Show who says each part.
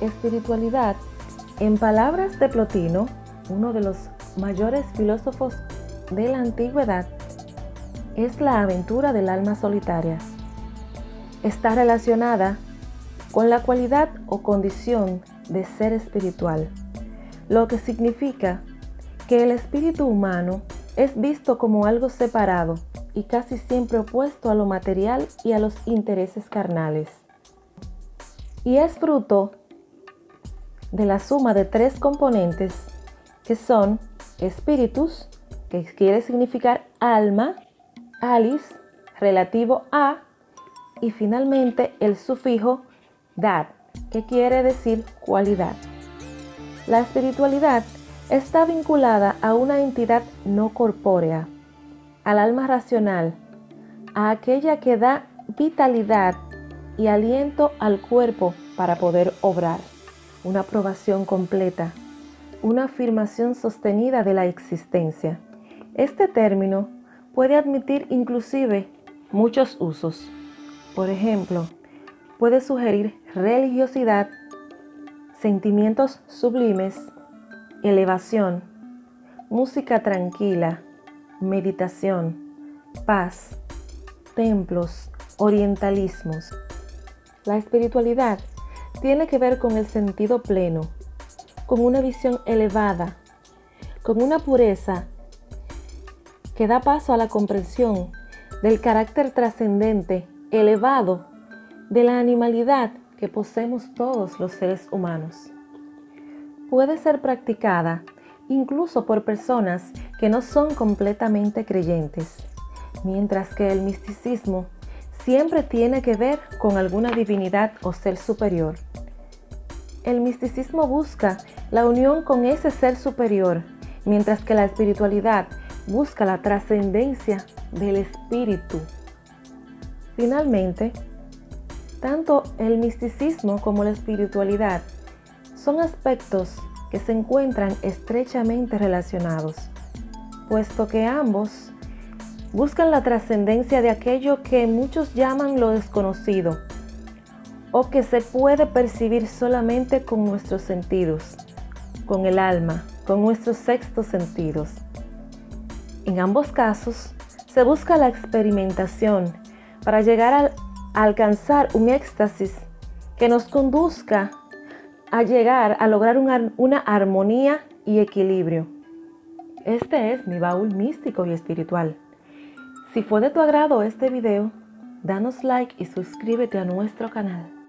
Speaker 1: Espiritualidad, en palabras de Plotino, uno de los mayores filósofos de la antigüedad, es la aventura del alma solitaria. Está relacionada con la cualidad o condición de ser espiritual, lo que significa que el espíritu humano es visto como algo separado y casi siempre opuesto a lo material y a los intereses carnales. Y es fruto de la suma de tres componentes que son espíritus, que quiere significar alma, alis, relativo a, y finalmente el sufijo dad, que quiere decir cualidad. La espiritualidad está vinculada a una entidad no corpórea, al alma racional, a aquella que da vitalidad y aliento al cuerpo para poder obrar, una aprobación completa, una afirmación sostenida de la existencia. Este término puede admitir inclusive muchos usos. Por ejemplo, puede sugerir religiosidad, sentimientos sublimes, elevación, música tranquila, meditación, paz, templos, orientalismos. La espiritualidad tiene que ver con el sentido pleno, con una visión elevada, con una pureza que da paso a la comprensión del carácter trascendente, elevado, de la animalidad que poseemos todos los seres humanos. Puede ser practicada incluso por personas que no son completamente creyentes, mientras que el misticismo siempre tiene que ver con alguna divinidad o ser superior. El misticismo busca la unión con ese ser superior, mientras que la espiritualidad busca la trascendencia del espíritu. Finalmente, tanto el misticismo como la espiritualidad son aspectos que se encuentran estrechamente relacionados, puesto que ambos buscan la trascendencia de aquello que muchos llaman lo desconocido o que se puede percibir solamente con nuestros sentidos, con el alma, con nuestros sextos sentidos. En ambos casos, se busca la experimentación para llegar a alcanzar un éxtasis que nos conduzca a llegar a lograr una, una armonía y equilibrio. Este es mi baúl místico y espiritual. Si fue de tu agrado este video, danos like y suscríbete a nuestro canal.